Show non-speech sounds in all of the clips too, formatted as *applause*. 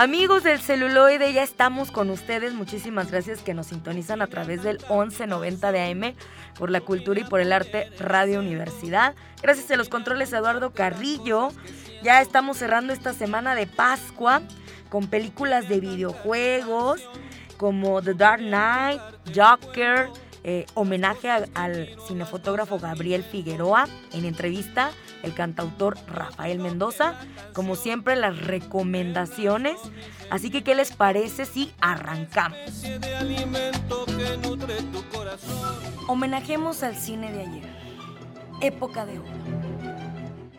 Amigos del celuloide, ya estamos con ustedes. Muchísimas gracias que nos sintonizan a través del 1190 de AM por la cultura y por el arte Radio Universidad. Gracias a los controles Eduardo Carrillo. Ya estamos cerrando esta semana de Pascua con películas de videojuegos como The Dark Knight, Joker, eh, homenaje al cinefotógrafo Gabriel Figueroa en entrevista el cantautor Rafael Mendoza. Como siempre, las recomendaciones. Así que, ¿qué les parece si arrancamos? Homenajemos al cine de ayer. Época de oro.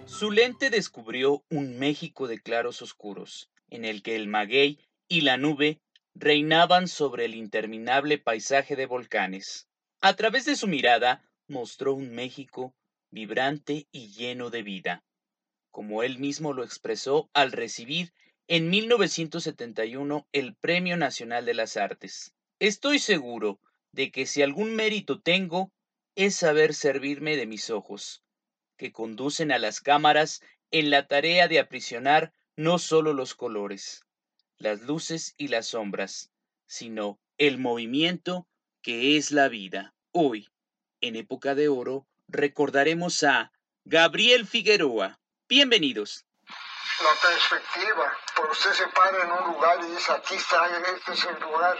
Su lente descubrió un México de claros oscuros, en el que el maguey y la nube reinaban sobre el interminable paisaje de volcanes. A través de su mirada mostró un México vibrante y lleno de vida, como él mismo lo expresó al recibir en 1971 el Premio Nacional de las Artes. Estoy seguro de que si algún mérito tengo es saber servirme de mis ojos, que conducen a las cámaras en la tarea de aprisionar no solo los colores, las luces y las sombras, sino el movimiento que es la vida. Hoy, en época de oro, recordaremos a Gabriel Figueroa. Bienvenidos. La perspectiva, por usted se para en un lugar y dice, aquí está, este es el lugar,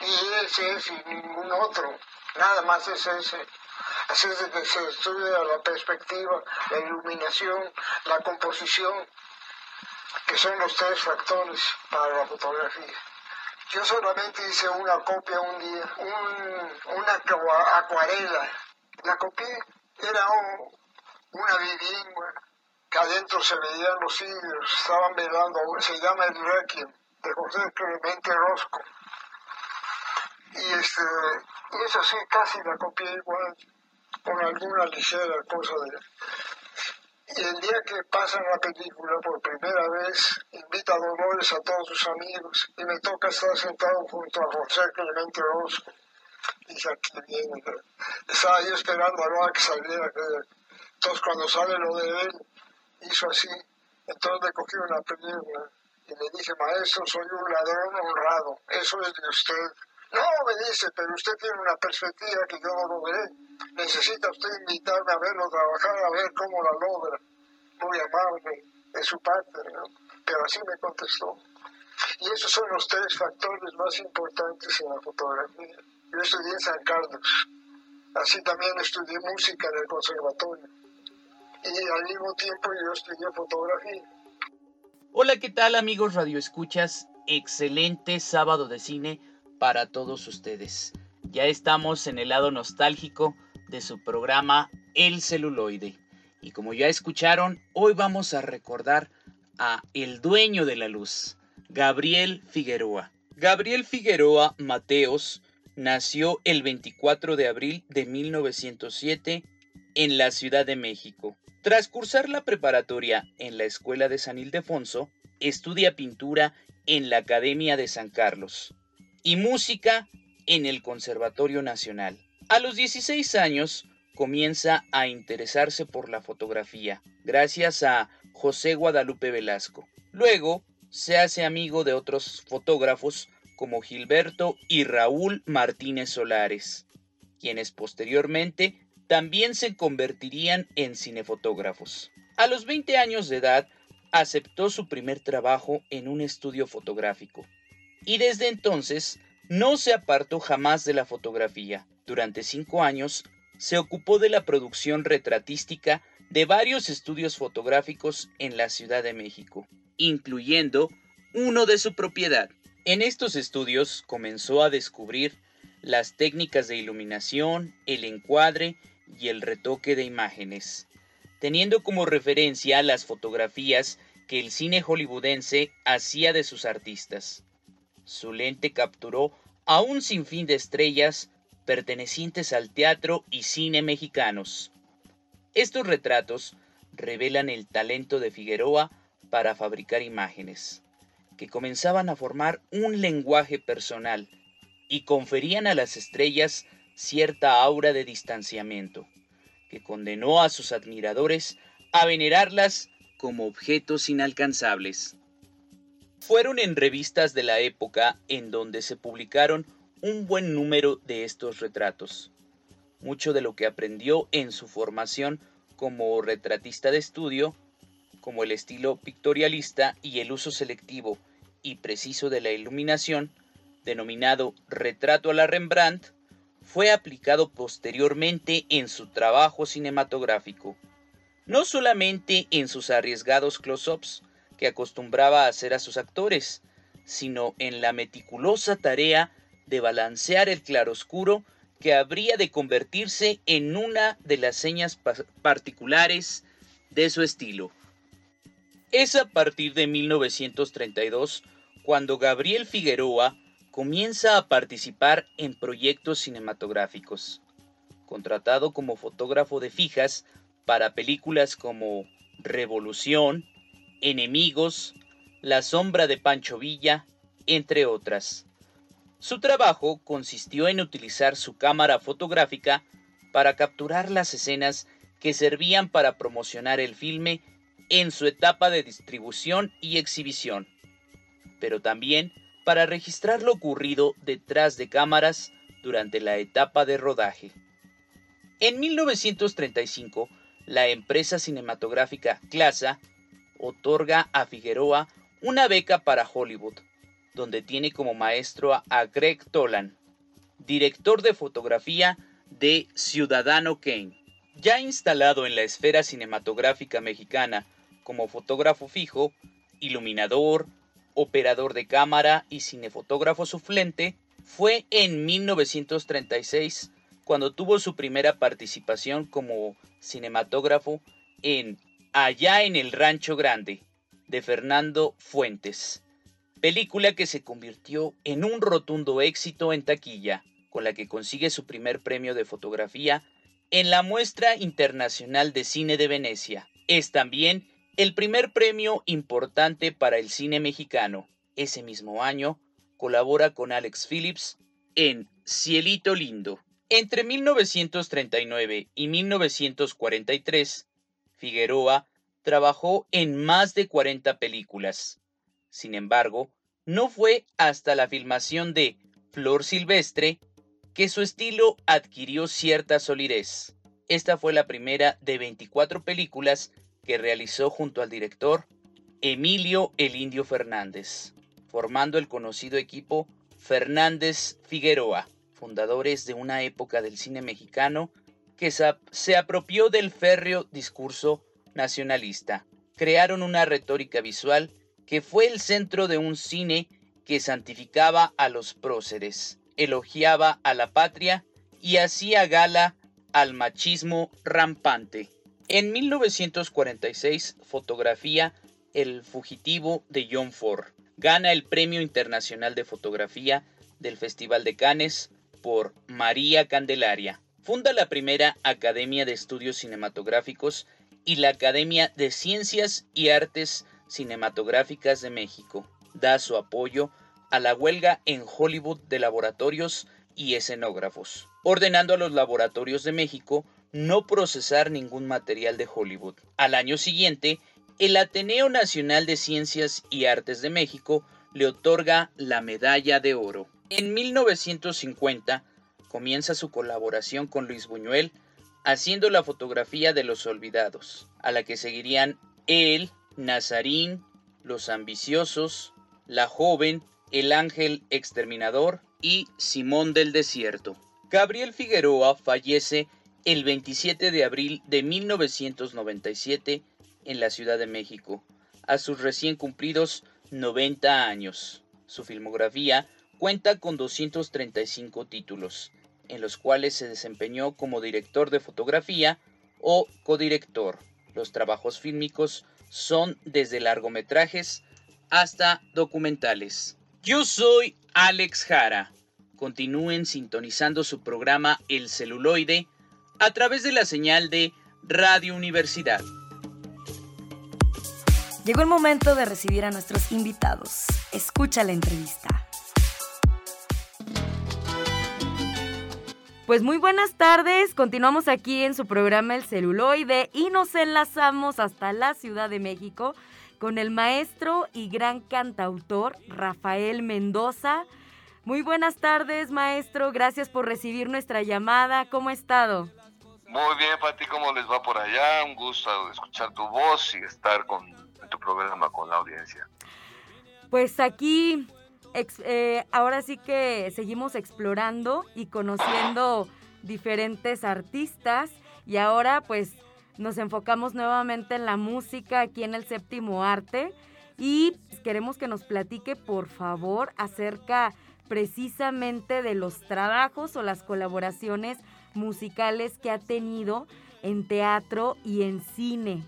y ese es y ningún otro, nada más es ese. Así es que se estudia la perspectiva, la iluminación, la composición, que son los tres factores para la fotografía. Yo solamente hice una copia un día, una acuarela, la copié era una vivienda que adentro se veían los indios, estaban velando, se llama el Requiem, de José Clemente Rosco. Y, este, eso sí, casi la copié igual, con alguna ligera cosa de... Y el día que pasan la película por primera vez, invita a Dolores a todos sus amigos y me toca estar sentado junto a José Clemente Rosco dice aquí viene. Estaba yo esperando a que saliera. Entonces cuando sale lo de él, hizo así. Entonces le cogí una película y le dije, maestro, soy un ladrón honrado. Eso es de usted. No, me dice, pero usted tiene una perspectiva que yo no logré. Necesita usted invitarme a verlo trabajar, a ver cómo la logra. Muy amable de su parte, Pero así me contestó. Y esos son los tres factores más importantes en la fotografía. Yo estudié en San Carlos. Así también estudié música en el conservatorio. Y al mismo tiempo yo estudié fotografía. Hola, ¿qué tal amigos Radio Escuchas? Excelente sábado de cine para todos ustedes. Ya estamos en el lado nostálgico de su programa El celuloide. Y como ya escucharon, hoy vamos a recordar a el dueño de la luz, Gabriel Figueroa. Gabriel Figueroa Mateos nació el 24 de abril de 1907 en la Ciudad de México. Tras cursar la preparatoria en la Escuela de San Ildefonso, estudia pintura en la Academia de San Carlos y música en el Conservatorio Nacional. A los 16 años comienza a interesarse por la fotografía, gracias a José Guadalupe Velasco. Luego se hace amigo de otros fotógrafos como Gilberto y Raúl Martínez Solares, quienes posteriormente también se convertirían en cinefotógrafos. A los 20 años de edad, aceptó su primer trabajo en un estudio fotográfico y desde entonces no se apartó jamás de la fotografía. Durante cinco años se ocupó de la producción retratística de varios estudios fotográficos en la Ciudad de México, incluyendo uno de su propiedad, en estos estudios comenzó a descubrir las técnicas de iluminación, el encuadre y el retoque de imágenes. teniendo como referencia las fotografías que el cine hollywoodense hacía de sus artistas. Su lente capturó a un sinfín de estrellas pertenecientes al teatro y cine mexicanos. Estos retratos revelan el talento de Figueroa para fabricar imágenes, que comenzaban a formar un lenguaje personal y conferían a las estrellas cierta aura de distanciamiento, que condenó a sus admiradores a venerarlas como objetos inalcanzables. Fueron en revistas de la época en donde se publicaron un buen número de estos retratos. Mucho de lo que aprendió en su formación como retratista de estudio, como el estilo pictorialista y el uso selectivo y preciso de la iluminación, denominado retrato a la Rembrandt, fue aplicado posteriormente en su trabajo cinematográfico, no solamente en sus arriesgados close-ups que acostumbraba hacer a sus actores, sino en la meticulosa tarea de balancear el claroscuro que habría de convertirse en una de las señas particulares de su estilo. Es a partir de 1932 cuando Gabriel Figueroa comienza a participar en proyectos cinematográficos. Contratado como fotógrafo de fijas para películas como Revolución, Enemigos, La sombra de Pancho Villa, entre otras. Su trabajo consistió en utilizar su cámara fotográfica para capturar las escenas que servían para promocionar el filme en su etapa de distribución y exhibición, pero también para registrar lo ocurrido detrás de cámaras durante la etapa de rodaje. En 1935, la empresa cinematográfica Clasa otorga a Figueroa una beca para Hollywood donde tiene como maestro a Greg Tolan, director de fotografía de Ciudadano Kane. Ya instalado en la esfera cinematográfica mexicana como fotógrafo fijo, iluminador, operador de cámara y cinefotógrafo suplente, fue en 1936 cuando tuvo su primera participación como cinematógrafo en Allá en el Rancho Grande, de Fernando Fuentes, película que se convirtió en un rotundo éxito en taquilla, con la que consigue su primer premio de fotografía en la Muestra Internacional de Cine de Venecia. Es también el primer premio importante para el cine mexicano. Ese mismo año colabora con Alex Phillips en Cielito Lindo. Entre 1939 y 1943, Figueroa trabajó en más de 40 películas, sin embargo, no fue hasta la filmación de Flor Silvestre que su estilo adquirió cierta solidez. Esta fue la primera de 24 películas que realizó junto al director Emilio El Indio Fernández, formando el conocido equipo Fernández Figueroa, fundadores de una época del cine mexicano que se apropió del férreo discurso nacionalista. Crearon una retórica visual que fue el centro de un cine que santificaba a los próceres, elogiaba a la patria y hacía gala al machismo rampante. En 1946 fotografía El fugitivo de John Ford. Gana el Premio Internacional de Fotografía del Festival de Cannes por María Candelaria. Funda la primera Academia de Estudios Cinematográficos y la Academia de Ciencias y Artes Cinematográficas de México. Da su apoyo a la huelga en Hollywood de laboratorios y escenógrafos, ordenando a los laboratorios de México no procesar ningún material de Hollywood. Al año siguiente, el Ateneo Nacional de Ciencias y Artes de México le otorga la medalla de oro. En 1950 comienza su colaboración con Luis Buñuel haciendo la fotografía de los olvidados, a la que seguirían él, Nazarín, Los Ambiciosos, La Joven, El Ángel Exterminador y Simón del Desierto. Gabriel Figueroa fallece el 27 de abril de 1997 en la Ciudad de México, a sus recién cumplidos 90 años. Su filmografía cuenta con 235 títulos, en los cuales se desempeñó como director de fotografía o codirector Los trabajos fílmicos son desde largometrajes hasta documentales. Yo soy Alex Jara. Continúen sintonizando su programa El celuloide a través de la señal de Radio Universidad. Llegó el momento de recibir a nuestros invitados. Escucha la entrevista. Pues muy buenas tardes, continuamos aquí en su programa El celuloide y nos enlazamos hasta la Ciudad de México con el maestro y gran cantautor Rafael Mendoza. Muy buenas tardes, maestro, gracias por recibir nuestra llamada. ¿Cómo ha estado? Muy bien, Pati, ¿cómo les va por allá? Un gusto escuchar tu voz y estar con tu programa con la audiencia. Pues aquí eh, ahora sí que seguimos explorando y conociendo diferentes artistas y ahora pues nos enfocamos nuevamente en la música aquí en el séptimo arte y queremos que nos platique por favor acerca precisamente de los trabajos o las colaboraciones musicales que ha tenido en teatro y en cine.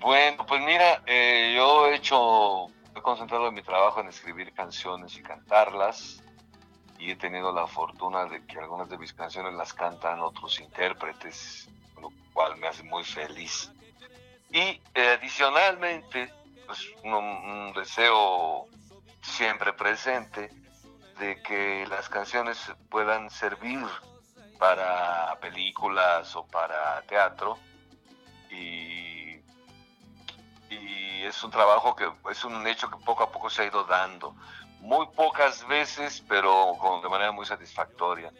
Bueno, pues mira, eh, yo he hecho he concentrado mi trabajo en escribir canciones y cantarlas y he tenido la fortuna de que algunas de mis canciones las cantan otros intérpretes, lo cual me hace muy feliz. Y eh, adicionalmente, pues un, deseo siempre presente de que las canciones puedan servir para películas o para teatro y y es un trabajo que es un hecho que poco a poco se ha ido dando. Muy pocas veces, pero de manera muy satisfactoria.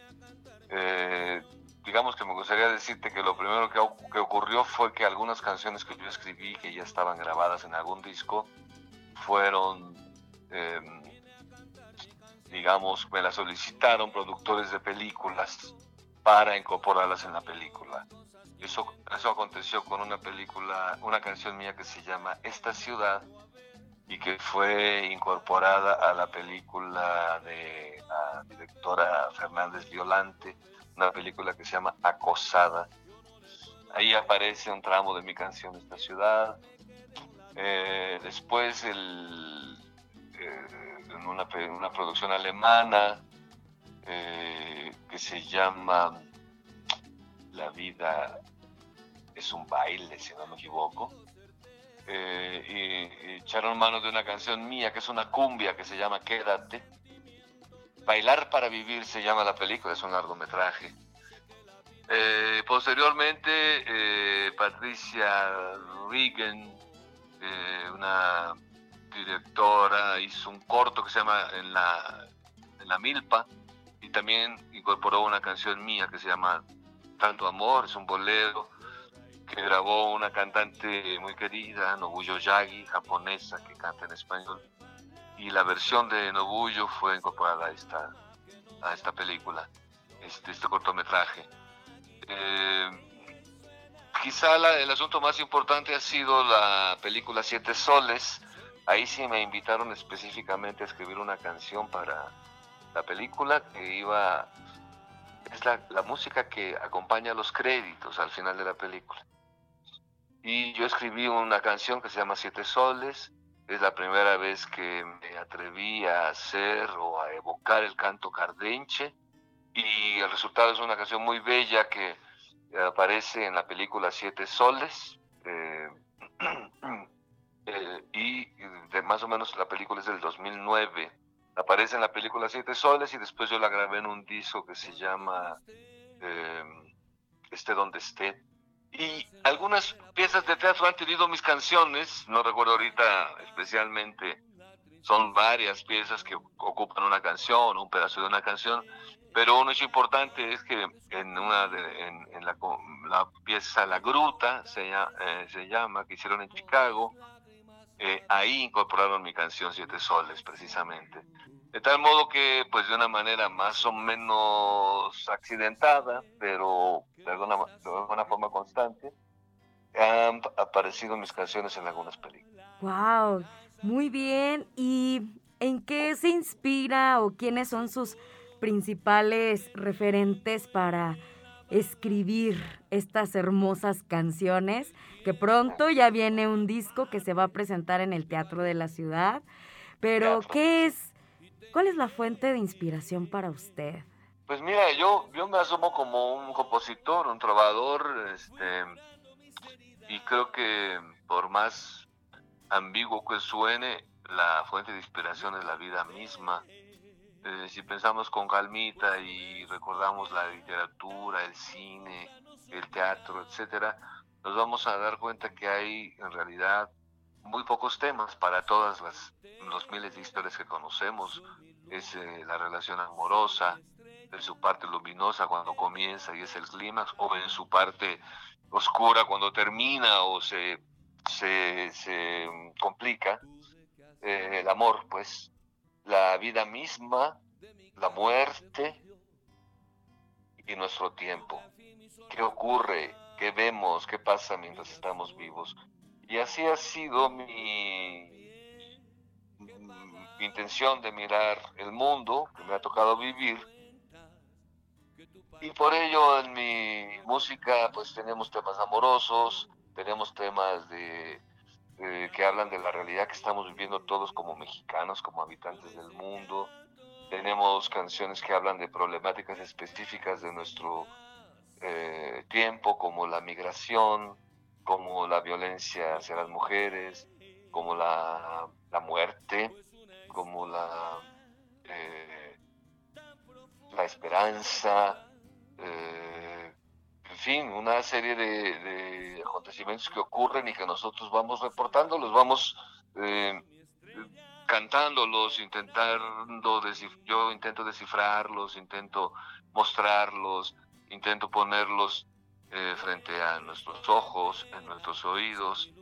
Eh, digamos que me gustaría decirte que lo primero que, que, ocurrió fue que algunas canciones que yo escribí, que ya estaban grabadas en algún disco, fueron, em, digamos, me las solicitaron productores de películas para incorporarlas en la película. Eso, eso aconteció con una película, una canción mía que se llama Esta ciudad y que fue incorporada a la película de la directora Fernández Violante, una película que se llama Acosada. Ahí aparece un tramo de mi canción Esta ciudad. Eh, después el, eh, en una, producción alemana eh, que se llama La vida es un baile, si no me equivoco. Eh, y, echaron mano de una canción mía que es una cumbia que se llama Quédate. Bailar para vivir se llama la película, es un largometraje. Eh, posteriormente, eh, Patricia Regan, una directora, hizo un corto que se llama En la, en la Milpa también incorporó una canción mía que se llama Tanto Amor, es un bolero que grabó una cantante muy querida, Nobuyo Yagi, japonesa, que canta en español. Y la versión de Nobuyo fue incorporada a esta, a esta película, este, este cortometraje. Eh, quizá el asunto más importante ha sido la película Siete Soles. Ahí sí me invitaron específicamente a escribir una canción para la película que iba es la, la, música que acompaña los créditos al final de la película. Y yo escribí una canción que se llama Siete Soles. Es la primera vez que me atreví a hacer o a evocar el canto cardenche. Y el resultado es una canción muy bella que aparece en la película Siete Soles. Eh, *clears throat* eh, y de más o menos la película es del 2009. Aparece en la película Siete Soles y después yo la grabé en un disco que se llama eh, Esté donde esté. Y algunas piezas de teatro han tenido mis canciones, no recuerdo ahorita especialmente, son varias piezas que ocupan una canción, un pedazo de una canción, pero un hecho importante es que en una en, la, pieza La Gruta se, eh, se llama, que hicieron en Chicago, eh, ahí incorporaron mi canción Siete Soles precisamente. De tal modo que, pues de una manera más o menos accidentada, pero de alguna, de alguna forma constante, han aparecido mis canciones en algunas películas. ¡Wow! Muy bien. ¿Y en qué se inspira o quiénes son sus principales referentes para escribir estas hermosas canciones, que pronto ya viene un disco que se va a presentar en el Teatro de la Ciudad. Pero, ¿qué es? ¿Cuál es la fuente de inspiración para usted? Pues mira, yo, yo me asumo como un compositor, un trovador, este, y creo que por más ambiguo que suene, la fuente de inspiración es la vida misma. Eh, si pensamos con calmita y recordamos la literatura, el cine, el teatro, etcétera, nos vamos a dar cuenta que hay en realidad muy pocos temas para todas las los miles de historias que conocemos. Es eh, la relación amorosa, en su parte luminosa cuando comienza y es el clímax, o en su parte oscura cuando termina o se, se, complica. Eh, el amor, pues, la vida misma, la muerte y nuestro tiempo. ¿Qué ocurre? ¿Qué vemos? ¿Qué pasa mientras estamos vivos? Y así ha sido mi, intención de mirar el mundo que me ha tocado vivir. Y por ello en mi música pues tenemos temas amorosos, tenemos temas de que hablan de la realidad que estamos viviendo todos como mexicanos, como habitantes del mundo. Tenemos canciones que hablan de problemáticas específicas de nuestro eh, tiempo, como la migración, como la violencia hacia las mujeres, como la, muerte, como la, eh, la esperanza, eh, fin, una serie de, acontecimientos que ocurren y que nosotros vamos reportando, los vamos eh, cantándolos, intentando, yo intento descifrarlos, intento mostrarlos, intento ponerlos eh, frente a nuestros ojos, en nuestros oídos,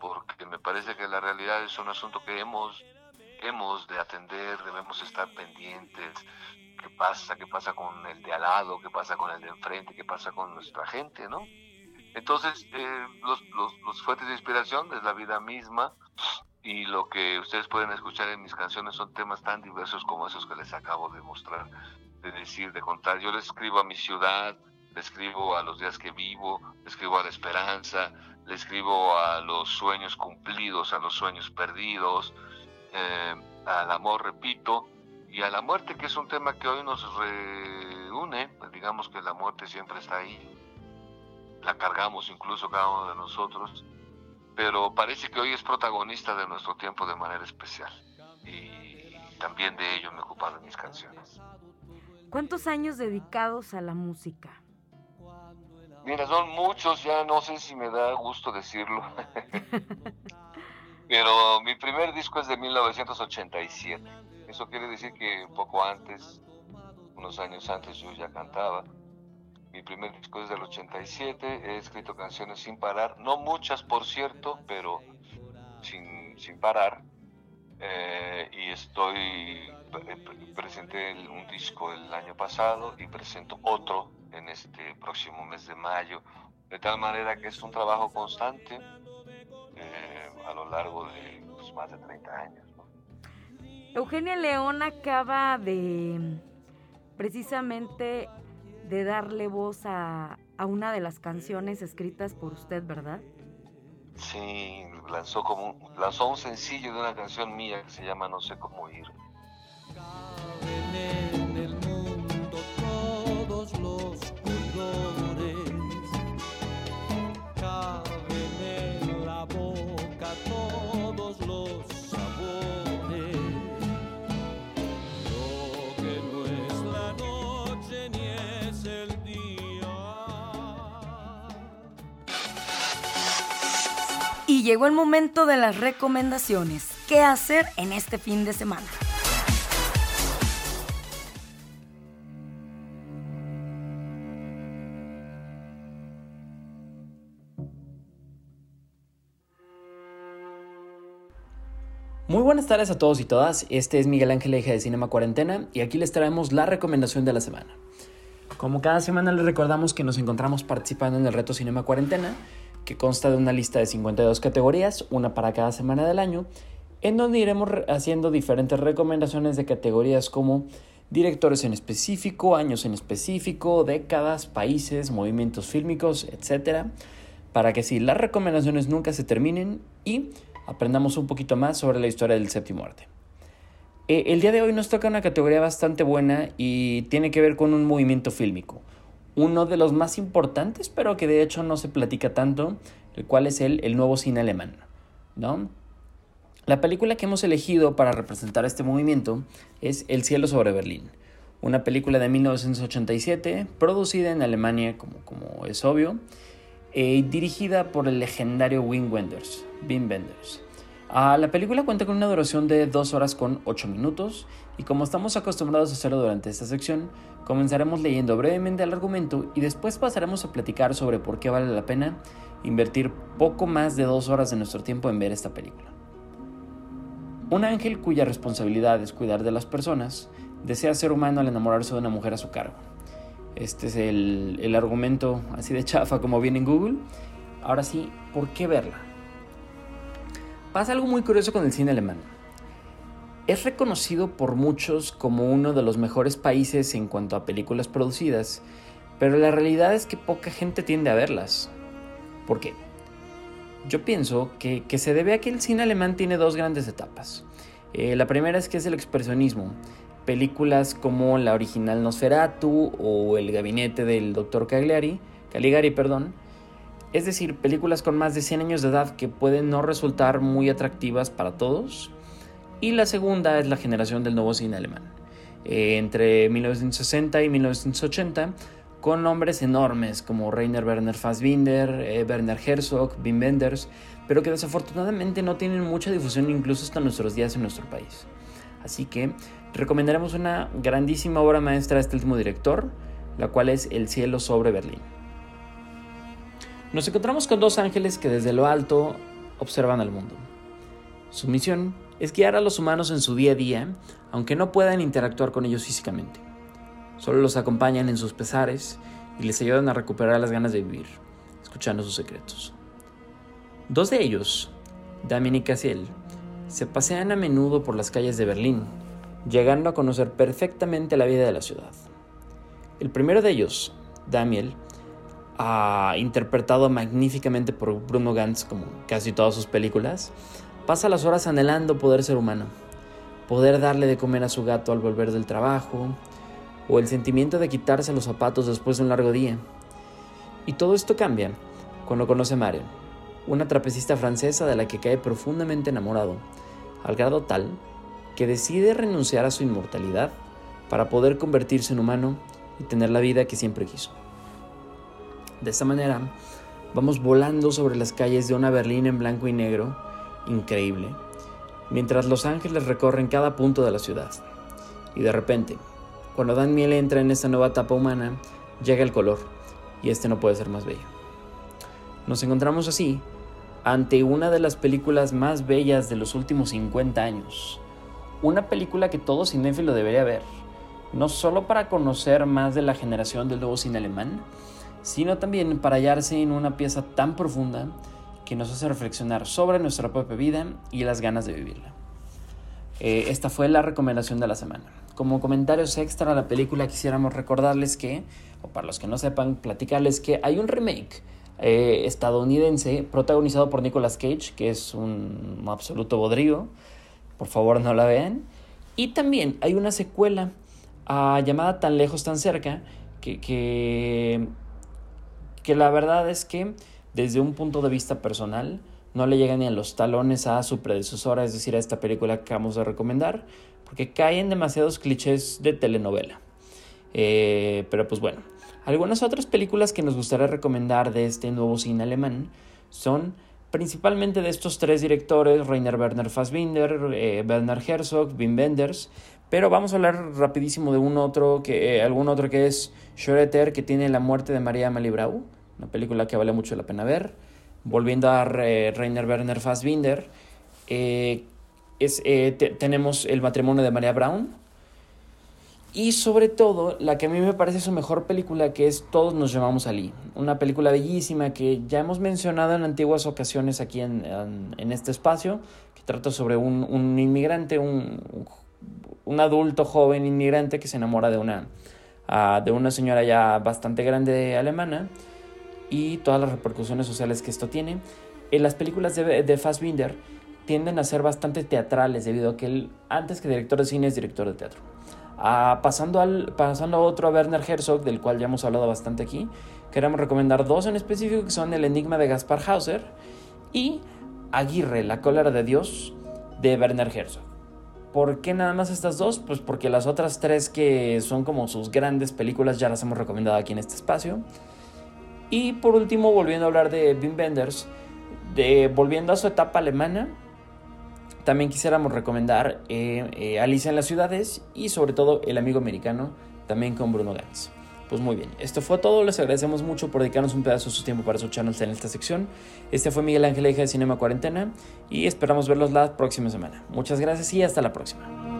porque me parece que la realidad es un asunto que hemos, hemos de atender, debemos estar pendientes, qué pasa, qué pasa con el de al lado, qué pasa con el de enfrente, qué pasa con nuestra gente, ¿no? Entonces, eh, los, los, fuentes de inspiración es la vida misma y lo que ustedes pueden escuchar en mis canciones son temas tan diversos como esos que les acabo de mostrar, de decir, de contar. Yo le escribo a mi ciudad, le escribo a los días que vivo, le escribo a la esperanza, le escribo a los sueños cumplidos, a los sueños perdidos, eh, al amor, repito, y a la muerte, que es un tema que hoy nos reúne, pues digamos que la muerte siempre está ahí, la cargamos incluso cada uno de nosotros, pero parece que hoy es protagonista de nuestro tiempo de manera especial. Y también de ello me he ocupado en mis canciones. ¿Cuántos años dedicados a la música? Mira, son muchos, ya no sé si me da gusto decirlo. *laughs* Pero mi primer disco es de 1987. Eso quiere decir que un poco antes, unos años antes, yo ya cantaba. Mi primer disco es del 87, he escrito canciones sin parar, no muchas por cierto, pero sin, sin parar. Eh, y estoy, eh, presenté un disco el año pasado y presento otro en este próximo mes de mayo, de tal manera que es un trabajo constante a lo largo de pues, más de 30 años. Eugenia León acaba de precisamente de darle voz a, una de las canciones escritas por usted, ¿verdad? Sí, lanzó como lanzó un sencillo de una canción mía que se llama No sé cómo ir. Llegó el momento de las recomendaciones. ¿Qué hacer en este fin de semana? Muy buenas tardes a todos y todas, este es Miguel Ángel Eje de Cinema Cuarentena y aquí les traemos la recomendación de la semana. Como cada semana les recordamos que nos encontramos participando en el reto Cinema Cuarentena, que consta de una lista de 52 categorías, una para cada semana del año, en donde iremos haciendo diferentes recomendaciones de categorías como directores en específico, años en específico, décadas, países, movimientos fílmicos, etc. Para que si las recomendaciones nunca se terminen y aprendamos un poquito más sobre la historia del séptimo arte. Eh, el día de hoy nos toca una categoría bastante buena y tiene que ver con un movimiento fílmico. Uno de los más importantes, pero que de hecho no se platica tanto, el cual es el, el nuevo cine alemán. ¿no? La película que hemos elegido para representar este movimiento es El cielo sobre Berlín, una película de 1987, producida en Alemania, como, como es obvio, y eh, dirigida por el legendario Wim Wenders. Wim Wenders. Ah, la película cuenta con una duración de 2 horas con 8 minutos y como estamos acostumbrados a hacerlo durante esta sección, comenzaremos leyendo brevemente el argumento y después pasaremos a platicar sobre por qué vale la pena invertir poco más de 2 horas de nuestro tiempo en ver esta película. Un ángel cuya responsabilidad es cuidar de las personas desea ser humano al enamorarse de una mujer a su cargo. Este es el, el argumento así de chafa como viene en Google. Ahora sí, ¿por qué verla? Pasa algo muy curioso con el cine alemán. Es reconocido por muchos como uno de los mejores países en cuanto a películas producidas, pero la realidad es que poca gente tiende a verlas. ¿Por qué? Yo pienso que, se debe a que el cine alemán tiene dos grandes etapas. Eh, la primera es que es el expresionismo. Películas como la original Nosferatu o El gabinete del Dr. Cagliari, Caligari, perdón, es decir, películas con más de 100 años de edad que pueden no resultar muy atractivas para todos. Y la segunda es la generación del nuevo cine alemán. Eh, entre 1960 y 1980, con nombres enormes como Rainer Werner Fassbinder, eh, Werner Herzog, Wim Wenders, pero que desafortunadamente no tienen mucha difusión incluso hasta nuestros días en nuestro país. Así que recomendaremos una grandísima obra maestra de este último director, la cual es El cielo sobre Berlín. Nos encontramos con dos ángeles que desde lo alto observan al mundo. Su misión es guiar a los humanos en su día a día, aunque no puedan interactuar con ellos físicamente. Solo los acompañan en sus pesares y les ayudan a recuperar las ganas de vivir, escuchando sus secretos. Dos de ellos, Damien y Cassiel, se pasean a menudo por las calles de Berlín, llegando a conocer perfectamente la vida de la ciudad. El primero de ellos, Damiel, interpretado magníficamente por Bruno Gantz, como casi todas sus películas, pasa las horas anhelando poder ser humano, poder darle de comer a su gato al volver del trabajo, o el sentimiento de quitarse los zapatos después de un largo día. Y todo esto cambia cuando conoce a una trapecista francesa de la que cae profundamente enamorado, al grado tal que decide renunciar a su inmortalidad para poder convertirse en humano y tener la vida que siempre quiso. De esta manera, vamos volando sobre las calles de una Berlín en blanco y negro, increíble, mientras los ángeles recorren cada punto de la ciudad. Y de repente, cuando Dan Miel entra en esta nueva etapa humana, llega el color, y este no puede ser más bello. Nos encontramos así ante una de las películas más bellas de los últimos 50 años. Una película que todo cinéfilo debería ver, no solo para conocer más de la generación del nuevo cine alemán, sino también para hallarse en una pieza tan profunda que nos hace reflexionar sobre nuestra propia vida y las ganas de vivirla. Eh, esta fue la recomendación de la semana. Como comentarios extra a la película quisiéramos recordarles que, o para los que no sepan, platicarles que hay un remake eh, estadounidense protagonizado por Nicolas Cage, que es un absoluto bodrío. Por favor no la vean. Y también hay una secuela ah, llamada Tan lejos, tan cerca, que, que que la verdad es que desde un punto de vista personal no le llega ni a los talones a su predecesora, es decir, a esta película que acabamos de recomendar, porque caen demasiados clichés de telenovela. Eh, pero pues bueno, algunas otras películas que nos gustaría recomendar de este nuevo cine alemán son principalmente de estos tres directores, Rainer Werner Fassbinder, eh, Werner Herzog, Wim Wenders, pero vamos a hablar rapidísimo de un otro que, eh, algún otro que es Schroeter, que tiene La muerte de María Malibrau, una película que vale mucho la pena ver. Volviendo a Rainer Werner Fassbinder, eh, es, eh, tenemos El matrimonio de María Brown. Y sobre todo, la que a mí me parece su mejor película, que es Todos nos llamamos Ali. Una película bellísima que ya hemos mencionado en antiguas ocasiones aquí en, en, este espacio, que trata sobre un, un inmigrante, un un adulto joven inmigrante que se enamora de una, ah, de una señora ya bastante grande alemana y todas las repercusiones sociales que esto tiene. En las películas de, de Fassbinder tienden a ser bastante teatrales debido a que él, antes que director de cine, es director de teatro. Ah, pasando, al, pasando a otro, a Werner Herzog, del cual ya hemos hablado bastante aquí, queremos recomendar dos en específico, que son El Enigma de Gaspar Hauser y Aguirre, La cólera de Dios, de Werner Herzog. ¿Por qué nada más estas dos? Pues porque las otras tres que son como sus grandes películas ya las hemos recomendado aquí en este espacio. Y por último, volviendo a hablar de Wim Wenders, de, volviendo a su etapa alemana, también quisiéramos recomendar eh, eh, Alicia en las ciudades y sobre todo El amigo americano, también con Bruno Gantz. Pues muy bien, esto fue todo, les agradecemos mucho por dedicarnos un pedazo de su tiempo para escucharnos en esta sección. Este fue Miguel Ángel Eje de Cinema Cuarentena y esperamos verlos la próxima semana. Muchas gracias y hasta la próxima.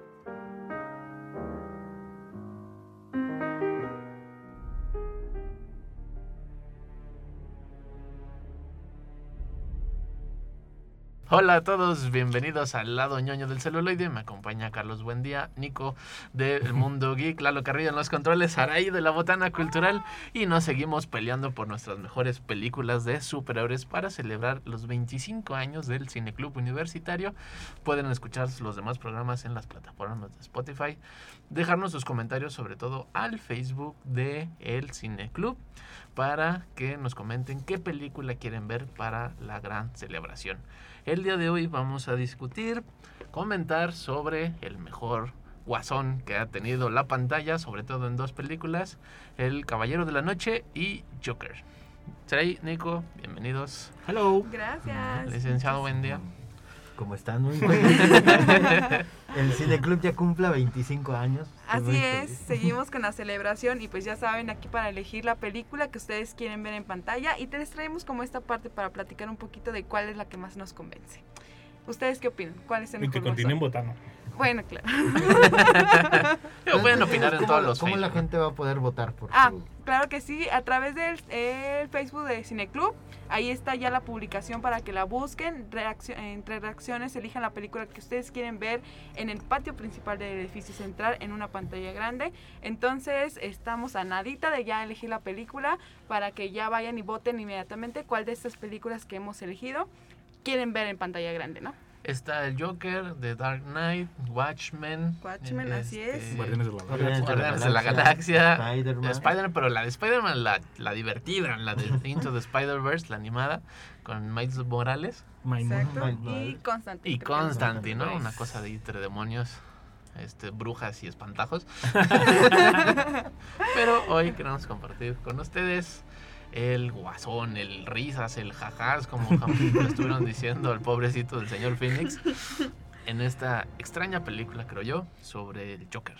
Hola a todos, bienvenidos al lado ñoño del celuloide. Me acompaña Carlos Buendía, Nico del Mundo Geek, Lalo Carrillo en los controles, Araí de la Botana Cultural y nos seguimos peleando por nuestras mejores películas de superhéroes para celebrar los 25 años del Cine Club Universitario. Pueden escuchar los demás programas en las plataformas de Spotify, dejarnos sus comentarios sobre todo al Facebook de El Cine Club para que nos comenten qué película quieren ver para la gran celebración. El día de hoy vamos a discutir, comentar sobre el mejor guasón que ha tenido la pantalla, sobre todo en dos películas, El Caballero de la Noche y Joker. Trey, Nico, bienvenidos. Hello. Gracias. Licenciado, buen día. ¿Cómo están? Muy bien. *laughs* El Cineclub ya cumple 25 años. Así es, feliz. seguimos con la celebración y pues ya saben aquí para elegir la película que ustedes quieren ver en pantalla y te les traemos como esta parte para platicar un poquito de cuál es la que más nos convence. ¿Ustedes qué opinan? ¿Cuál es el Y que mejor continúen votando. Bueno, claro. *laughs* Pero pueden opinar en ¿Cómo- todos los ¿Cómo la gente va a poder votar por Ah, claro que sí, a través del el Facebook de Cineclub. Ahí está ya la publicación para que la busquen. Reaccio- entre reacciones elijan la película que ustedes quieren ver en el patio principal del edificio central en una pantalla grande. Entonces estamos a nadita de ya elegir la película para que ya vayan y voten inmediatamente cuál de estas películas que hemos elegido quieren ver en pantalla grande, ¿no? Está el Joker, The Dark Knight, Watchmen. Watchmen, así es. Guardianes de la Guardianes Galaxia. Guardianes de la Galaxia. Spider-Man. Spider-Man, pero la de Spider-Man, la, la divertida, la de *laughs* Into the Spider-Verse, la animada, con Miles Morales. Exacto. Y Constantine. y Constantine, ¿no? Una cosa de entre demonios, este, brujas y espantajos. *laughs* *laughs* pero hoy queremos compartir con ustedes el guasón, el risas, el jajás, como *laughs* lo estuvieron diciendo el pobrecito del señor Phoenix, en esta extraña película, creo yo, sobre el Joker.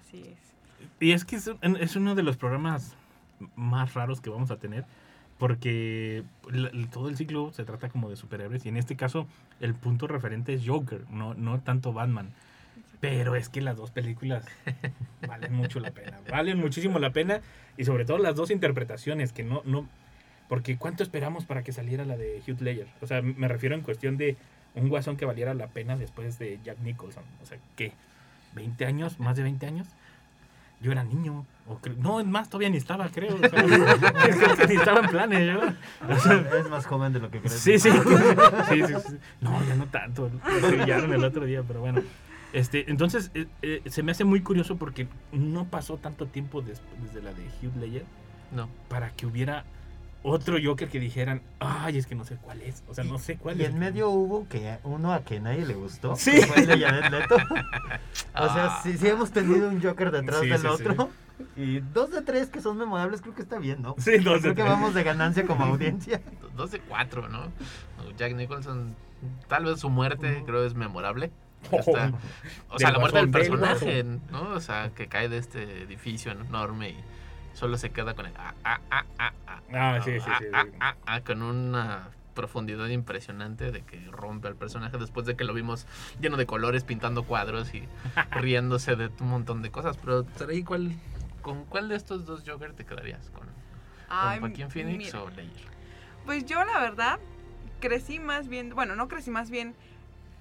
Así es. Y es que es, es uno de los programas más raros que vamos a tener. Porque todo el ciclo se trata como de superhéroes. Y en este caso, el punto referente es Joker, no, no tanto Batman. Pero es que las dos películas *laughs* valen mucho la pena. Valen muchísimo la pena. Y sobre todo las dos interpretaciones, que no, no. Porque ¿cuánto esperamos para que saliera la de Hugh Ledger? O sea, me refiero en cuestión de un guasón que valiera la pena después de Jack Nicholson. O sea, ¿qué? ¿20 años? ¿Más de 20 años? Yo era niño. O no, es más, todavía ni estaba, creo. O sea, *laughs* ni estaba en planes yo. O sea, Es más joven de lo que crees. Sí, sí. *laughs* sí, sí, sí. No, ya no tanto. Lo brillaron el otro día, pero bueno. Este, entonces, eh, eh, se me hace muy curioso porque no pasó tanto tiempo des- desde la de Hugh Ledger No. para que hubiera otro Joker que dijeran, ay, es que no sé cuál es. O sea, no sé cuál Y es. en medio hubo que uno a que nadie le gustó. Sí. que Fue el de Jared Leto. *laughs* O sea, Ah. sí, sí hemos tenido un Joker detrás Sí, del sí, otro. Y dos de tres que son memorables, creo que está bien, ¿no? Sí, dos de Creo que vamos de ganancia como *laughs* audiencia. Dos de cuatro, ¿no? Jack Nicholson, tal vez su muerte creo es memorable. Hasta- o sea, la muerte del personaje, ¿no? O sea, que cae de este edificio enorme y solo se queda con el ah, ah, ah, ah, ah, Ah, sí, sí, ah, sí, ah, sí. ah, ah, con una profundidad impresionante de que rompe al personaje después de que lo vimos lleno de colores, pintando cuadros y *laughs* riéndose de un montón de cosas. Pero Sarai, ¿cuál, ¿con cuál de estos dos Joker te quedarías? ¿Con, Ay, con Joaquín Phoenix mira. o Ledger? Pues yo la verdad crecí más bien, bueno, no crecí más bien,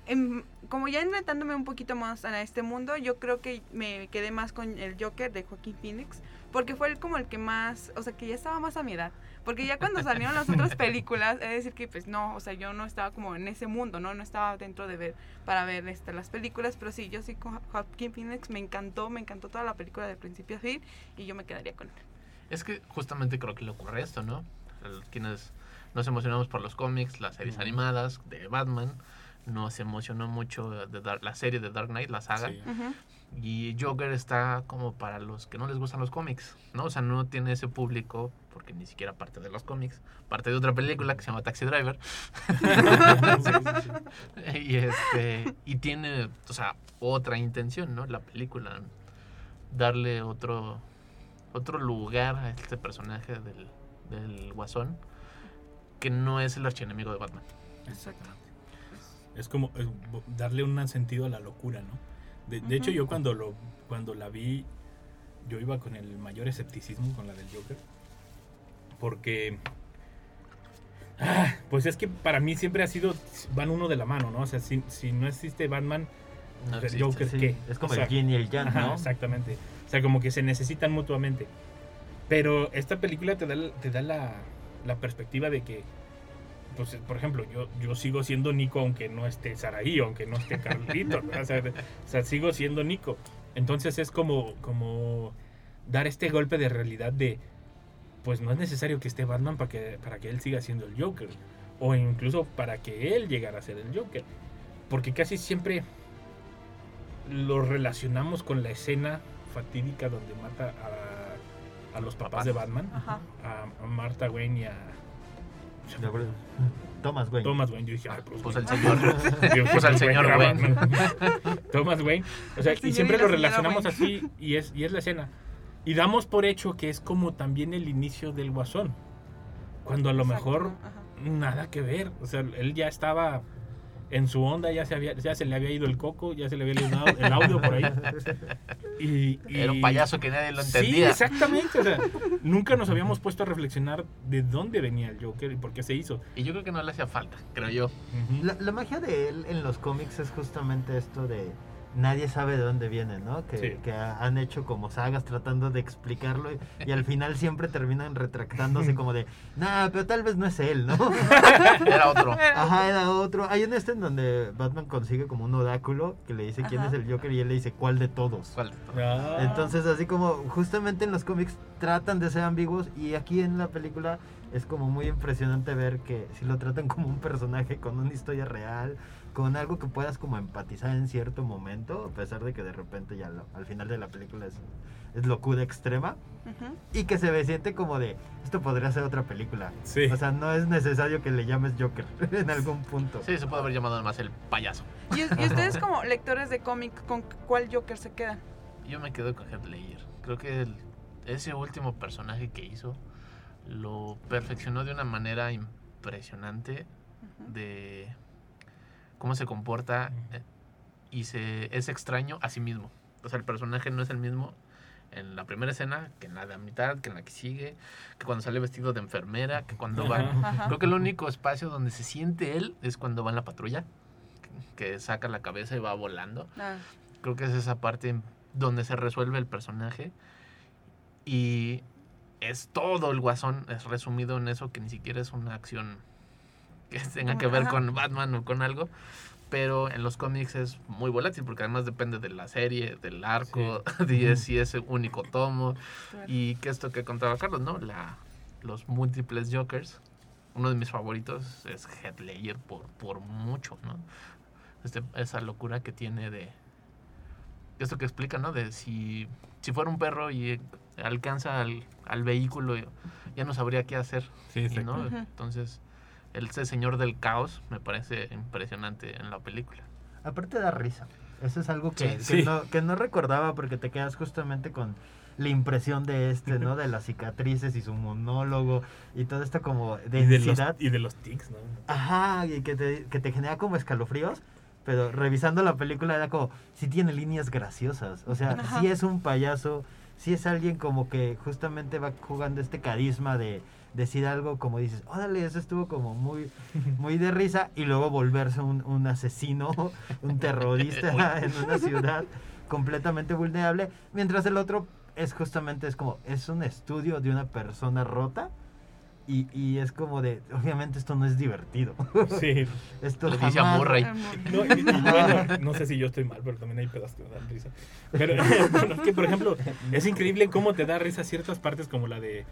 en- como ya enfrentándome un poquito más a este mundo, yo creo que me quedé más con el Joker de Joaquín Phoenix, porque fue el, como el que más, o sea, que ya estaba más a mi edad. Porque ya cuando salieron las otras *laughs* películas, es decir que pues no, o sea, yo no estaba como en ese mundo, ¿no? No estaba dentro de ver, para ver este, las películas, pero sí, yo sí con Joaquín Phoenix me encantó, me encantó toda la película de principio a fin y yo me quedaría con él. Es que justamente creo que le ocurre esto, ¿no? Quienes nos emocionamos por los cómics, las series animadas de Batman, nos emocionó mucho de Dark- la serie de Dark Knight, la saga. Sí. Y Joker está como para los que no les gustan los cómics, ¿no? O sea, no tiene ese público, porque ni siquiera parte de los cómics, parte de otra película que se llama Taxi Driver. *laughs* *laughs* y este y tiene, o sea, otra intención, ¿no? La película darle otro otro lugar a este personaje del, del Guasón que no es el archienemigo de Batman. Exactamente. Es como darle un sentido a la locura, ¿no? De, de hecho, yo cuando lo cuando la vi, yo iba con el mayor escepticismo con la del Joker. Porque. ah, pues es que para mí siempre ha sido. Van uno de la mano, ¿no? O sea, si, si no existe Batman, No el existe. Joker, Sí, ¿qué? es como O sea, el yin y el yang, Ajá, ¿no? exactamente. O sea, como que se necesitan mutuamente. Pero esta película te da, te da la, la perspectiva de que, pues, por ejemplo, yo, yo sigo siendo Nico aunque no esté Saraí, aunque no esté Carlito. ¿no? O, sea, o sea, sigo siendo Nico. Entonces es como, como dar este golpe de realidad de, pues no es necesario que esté Batman para que, para que él siga siendo el Joker. O incluso para que él llegara a ser el Joker. Porque casi siempre lo relacionamos con la escena fatídica donde mata a, a los papás de Batman, Ajá. a, a Martha Wayne y a Acuerdo. Thomas Wayne. Thomas Wayne. Yo dije, ay, Pues Wayne. el señor, Yo, pues al señor *laughs* Wayne. Batman. *laughs* Thomas Wayne. O sea, y siempre lo relacionamos Wayne. así y es, y es la escena. Y damos por hecho que es como también el inicio del Guasón. Cuando a lo Exacto, mejor ajá. nada que ver. O sea, él ya estaba en su onda, ya se, había, ya se le había ido el coco, ya se le había ido el audio por ahí. *laughs* Y, y- era un payaso que nadie lo Sí, entendía. exactamente. O sea, *laughs* nunca nos habíamos puesto a reflexionar de dónde venía el Joker y por qué se hizo. y yo creo que no le hacía falta, creo yo. La, la magia de él en los cómics es justamente esto de nadie sabe de dónde viene, ¿no? Que, Sí. que ha- han hecho como sagas tratando de explicarlo y, y al final siempre terminan retractándose como de, nah, pero tal vez no es él, ¿no? *laughs* Era otro. Ajá, era otro. Hay un este en donde Batman consigue como un oráculo que le dice quién es el Joker y él le dice cuál de todos. ¿Cuál de todos? Ah. Entonces, así como justamente en los cómics tratan de ser ambiguos y aquí en la película es como muy impresionante ver que si lo tratan como un personaje con una historia real, con algo que puedas como empatizar en cierto momento, a pesar de que de repente ya lo- al final de la película es, es locura extrema y que se ve siente como de esto podría ser otra película. Sí. O sea, no es necesario que le llames Joker *laughs* en algún punto. Sí, se puede haber llamado más el payaso. ¿Y, y ustedes como lectores de cómic, con cuál Joker se quedan? Yo me quedo con Heath Ledger. Creo que el- ese último personaje que hizo lo perfeccionó de una manera impresionante de cómo se comporta eh, y se es extraño a sí mismo. O sea, el personaje no es el mismo en la primera escena que en la de la mitad, que en la que sigue, que cuando sale vestido de enfermera, que cuando va... Ajá. Creo que el único espacio donde se siente él es cuando va en la patrulla, que que saca la cabeza y va volando. Ah, Creo que es esa parte donde se resuelve el personaje. Y es todo el guasón, es resumido en eso, que ni siquiera es una acción que tenga que ver Ajá. con Batman o con algo. Pero en los cómics es muy volátil, porque además depende de la serie, del arco, *laughs* de si es único tomo. claro. Y que esto que contaba Carlos, ¿no? La, los múltiples Jokers. Uno de mis favoritos es Heath Ledger por, por mucho, ¿no? Este, esa locura que tiene de... Esto que explica, ¿no? De si, si fuera un perro y alcanza al, al vehículo, ya no sabría qué hacer. Sí. ¿no? Entonces, el ese señor del caos me parece impresionante en la película. Aparte da risa. Eso es algo que, Sí. que no, que no recordaba porque te quedas justamente con la impresión de este, ¿no? De las cicatrices y su monólogo y todo esto como Y de, los, densidad. y de los tics, ¿no? Ajá, y que te, que te genera como escalofríos. Pero revisando la película era como, sí tiene líneas graciosas. O sea, Ajá. sí es un payaso, sí es alguien como que justamente va jugando este carisma de decir algo como dices, órale, eso estuvo como muy, muy de risa. Y luego volverse un, un asesino, *laughs* un terrorista en una ciudad completamente vulnerable. Mientras el otro es justamente, es como, es un estudio de una persona rota. Y, y es como de, obviamente esto no es divertido. Sí. *laughs* Esto Le dice jamás- Murray. No, y- y bueno, no sé si yo estoy mal, pero también hay pedazos que me dan risa. Pero *laughs* bueno, es que, por ejemplo, es increíble cómo te da risa ciertas partes como la de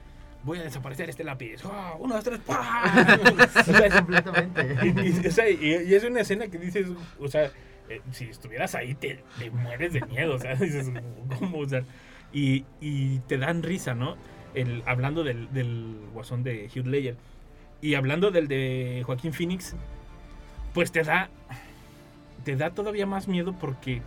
voy a desaparecer este lápiz. ¡Ah! uno, dos, tres. *laughs* completamente. y, y- o sea, y- y es una escena que dices, o sea, eh, si estuvieras ahí te, te mueres de miedo, o sea, *laughs* dices, ¿cómo? O sea, y, y te dan risa, ¿no? El, hablando del, del guasón de Hugh Ledger y hablando del de Joaquín Phoenix, pues te da, te da todavía más miedo porque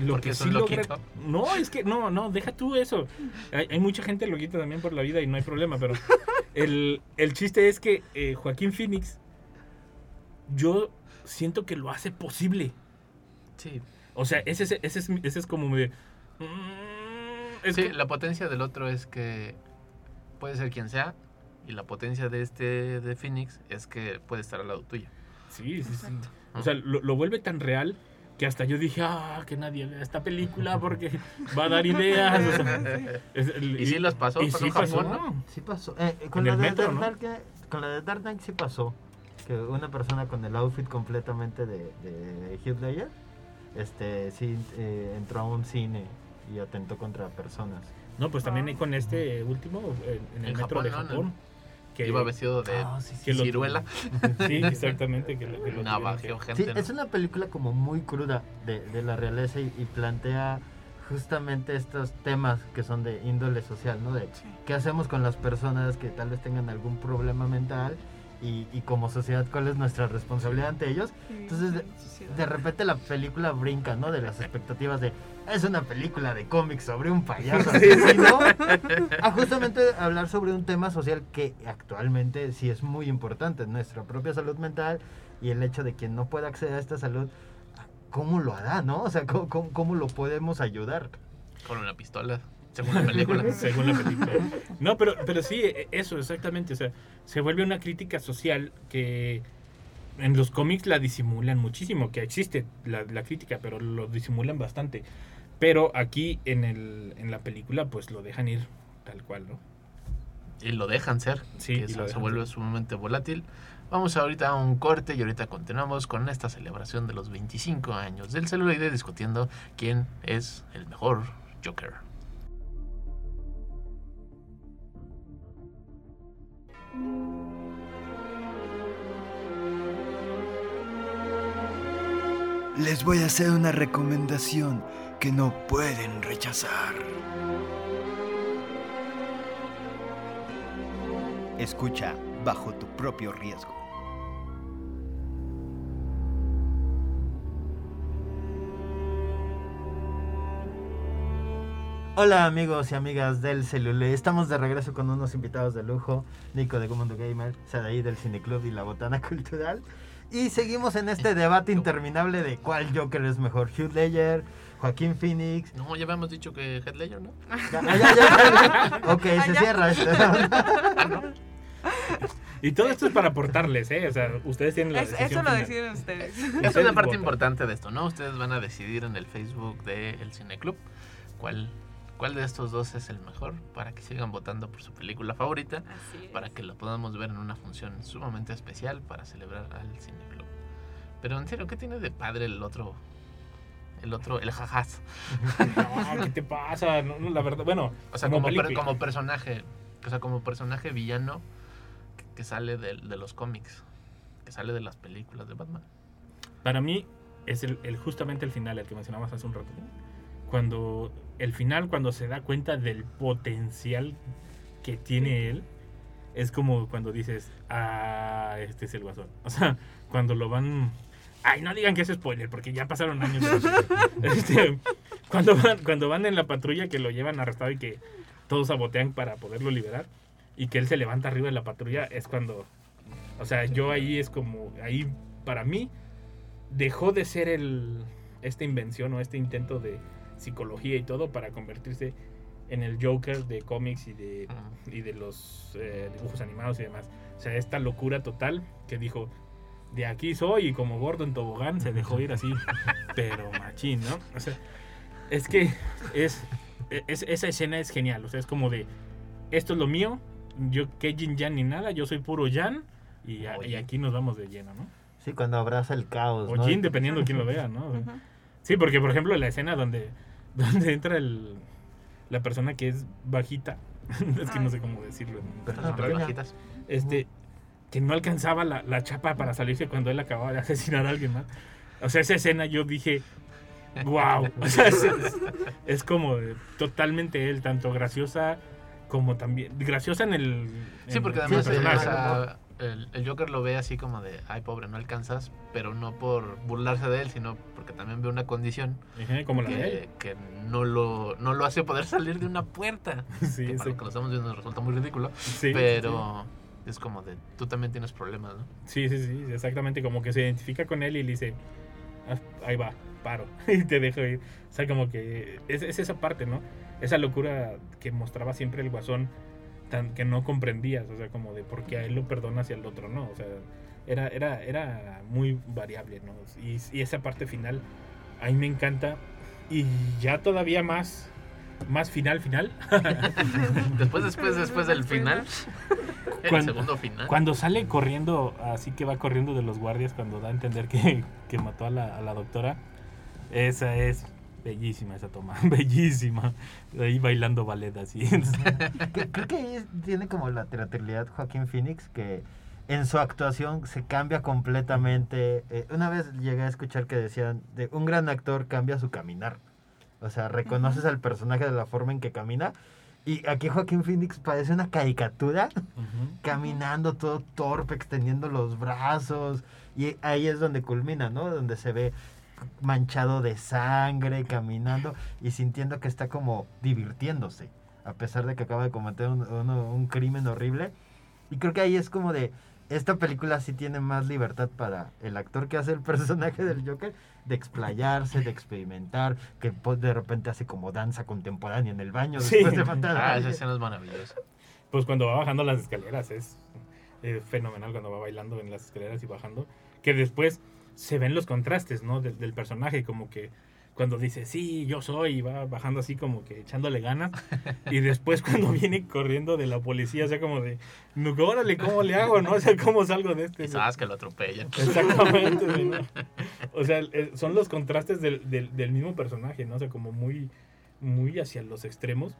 lo Porque que sí logra- loquito. No, es que no, no, deja tú eso. Hay, hay mucha gente loquita también por la vida y no hay problema, pero *laughs* el, el chiste es que eh, Joaquín Phoenix, yo siento que lo hace posible. Sí, O sea, ese, es- ese, es, ese es como de... mm, es Sí, que- la potencia del otro es que puede ser quien sea. Y la potencia de este de Phoenix es que puede estar al lado tuyo. Sí, sí, sí. O sea, lo, lo vuelve tan real que hasta yo dije, ah, que nadie vea esta película porque va a dar ideas. o sea, *laughs* es el- Y sí las pasó, y pasó sí Japón, pasó. ¿no? Sí pasó. Eh, eh, con, la de metro, Dark ¿no? Knight, con la de Dark Knight sí pasó. Que una persona con el outfit completamente de, de Heath Ledger este, sí eh, entró a un cine y atentó contra personas. No, pues también hay con este último en el En metro de Japón, ¿no? Japón. Que Iba vestido de Ah, sí, sí, que lo- ciruela. *laughs* Sí, exactamente. Que, lo- que lo Navajeó gente. Sí, ¿no? es una película como muy cruda de, de la realeza y, y plantea justamente estos temas que son de índole social, ¿no? De qué hacemos con las personas que tal vez tengan algún problema mental y, y como sociedad cuál es nuestra responsabilidad ante ellos. Entonces, de, de repente la película brinca, ¿no? De las expectativas de es una película de cómics sobre un payaso asesino a justamente hablar sobre un tema social que actualmente sí es muy importante, nuestra propia salud mental y el hecho de quien no pueda acceder a esta salud, ¿cómo lo hará, no? O sea, ¿cómo, cómo, cómo lo podemos ayudar? Con una pistola. Según la película. *laughs* Según la película. No, pero, pero sí, e- eso, exactamente. O sea, se vuelve una crítica social que en los cómics la disimulan muchísimo, que existe la, la crítica, pero lo disimulan bastante. Pero aquí en, el, en la película, pues lo dejan ir tal cual, ¿no? Y lo dejan ser. Sí, que y se, lo se dejan vuelve ser. sumamente volátil. Vamos ahorita a un corte y ahorita continuamos con esta celebración de los 25 años del celuloide discutiendo quién es el mejor Joker. Les voy a hacer una recomendación que no pueden rechazar. Escucha bajo tu propio riesgo. Hola amigos y amigas del Celule, estamos de regreso con unos invitados de lujo, Nico de Mundo Gamer, Sadaí del Cineclub y la Botana *laughs* Cultural. Y seguimos en este debate interminable de cuál Joker es mejor, Hugh Ledger, Joaquín Phoenix. No, ya habíamos dicho que Heath Ledger, ¿no? Ya, ah, ya, ya, ya. *laughs* Ok, se cierra esto. Y todo esto es para aportarles, ¿eh? O sea, ustedes tienen la Es- decisión eso lo final. deciden ustedes. Es Ustedes una parte votan. importante de esto, ¿no? Ustedes van a decidir en el Facebook del Cine Club cuál, cuál de estos dos es el mejor para que sigan votando por su película favorita, Así es. para que la podamos ver en una función sumamente especial para celebrar al Cine Club. Pero en serio, ¿qué tiene de padre el otro? El otro, el jajaz. *laughs* No, ¿qué te pasa? No, no, la verdad, bueno, O sea, como, per- película. como personaje, o sea, como personaje villano que, que sale de, de los cómics, que sale de las películas de Batman. Para mí es el, el- justamente el final, el que mencionabas hace un rato. Cuando el final, cuando se da cuenta del potencial que tiene él, es como cuando dices, ah, este es el guasón. O sea, cuando lo van... Ay, no digan que es spoiler, porque ya pasaron años. de. *laughs* Este, Cuando van, cuando van en la patrulla que lo llevan arrestado y que todos sabotean para poderlo liberar y que él se levanta arriba de la patrulla, es cuando, o sea, yo ahí es como, ahí para mí dejó de ser el, esta invención o este intento de psicología y todo para convertirse en el Joker de cómics y de, y de los eh, dibujos animados y demás. O sea, esta locura total que dijo, de aquí soy y como gordo en tobogán se dejó ir así, pero machín, ¿no? O sea, es que es, es- esa escena es genial, o sea, es como de, esto es lo mío, yo que Jin Jan ni nada, yo soy puro Jan y, a- y aquí nos vamos de lleno, ¿no? Sí, cuando abraza el caos. O ¿no? Jin, dependiendo de quién lo vea, ¿no? Sí, porque por ejemplo la escena donde, donde entra el, la persona que es bajita, *laughs* es que no sé cómo decirlo. en- Persona Las pequeña. bajitas. este que no alcanzaba la, la chapa para salirse cuando él acababa de asesinar a alguien más. O sea, esa escena yo dije, wow. *laughs* O sea, es, es- es como de- totalmente él, tanto graciosa como también. Graciosa en el. Sí, en- porque además el sea, el- el Joker lo ve así como de, ay pobre, no alcanzas, pero no por burlarse de él, sino porque también ve una condición como la de él. que, que no, lo, no lo hace poder salir de una puerta. *laughs* Sí, que para sí. lo que lo estamos viendo nos resulta muy ridículo, Sí, pero es como de, tú también tienes problemas, ¿no? Sí, sí, sí, exactamente. Como que se identifica con él y le dice, "Ah, ahí va, paro. *laughs* y te dejo ir. O sea, como que es, es esa parte, ¿no? Esa locura que mostraba siempre el guasón, tan, que no comprendías. O sea, como de por qué a él lo perdonas y al otro no. O sea, era, era, era muy variable, ¿no? Y, y esa parte final, a mí me encanta. Y ya todavía más, más final, final. *laughs* Después, después, después del final, *laughs* el Cuando- segundo final. Cuando sale corriendo, así que va corriendo de los guardias, cuando da a entender que, que mató a la, a la doctora, esa es bellísima esa toma, *laughs* bellísima. Ahí bailando ballet así. Creo que ahí tiene como la teatralidad Joaquín Phoenix que en su actuación se cambia completamente. Eh, una vez llegué a escuchar que decían, de un gran actor cambia su caminar. O sea, reconoces al personaje de la forma en que camina. Y aquí Joaquín Phoenix parece una caricatura, caminando todo torpe, extendiendo los brazos. Y ahí es donde culmina, ¿no? Donde se ve manchado de sangre, caminando y sintiendo que está como divirtiéndose, a pesar de que acaba de cometer un, uno- un crimen horrible. Y creo que ahí es como de, esta película sí tiene más libertad para el actor que hace el *laughs* personaje del Joker, de explayarse, de experimentar, que de repente hace como danza contemporánea en el baño Sí. después de matar a Ah, esa escena es maravillosa. Pues cuando va bajando las escaleras es eh, fenomenal cuando va bailando en las escaleras y bajando. Que después se ven los contrastes, ¿no? Del, del personaje, como que cuando dice, sí, yo soy, y va bajando así como que echándole ganas. *laughs* Y después cuando viene corriendo de la policía, o sea, como de, no, órale, ¿cómo le hago, no? O sea, ¿cómo salgo de este? Y sabes que lo atropellan. Exactamente. sí, ¿no? *laughs* O sea, son los contrastes del, del, del mismo personaje, ¿no? O sea, como muy, muy hacia los extremos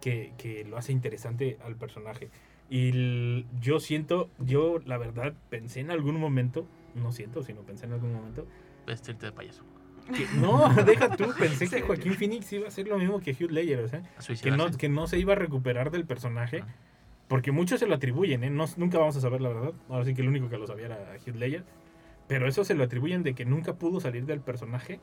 que, que lo hace interesante al personaje. Y el- yo siento, yo la verdad pensé en algún momento, no siento, sino pensé en algún momento, Vestirte de payaso. que, no, *laughs* deja tú, pensé que Joaquín Phoenix iba a ser lo mismo que Hugh Ledger, o sea, que no, que no se iba a recuperar del personaje, Ah. porque muchos se lo atribuyen, ¿eh? No- nunca vamos a saber la verdad, ahora sí que el único que lo sabía era Hugh Ledger, pero eso se lo atribuyen de que nunca pudo salir del personaje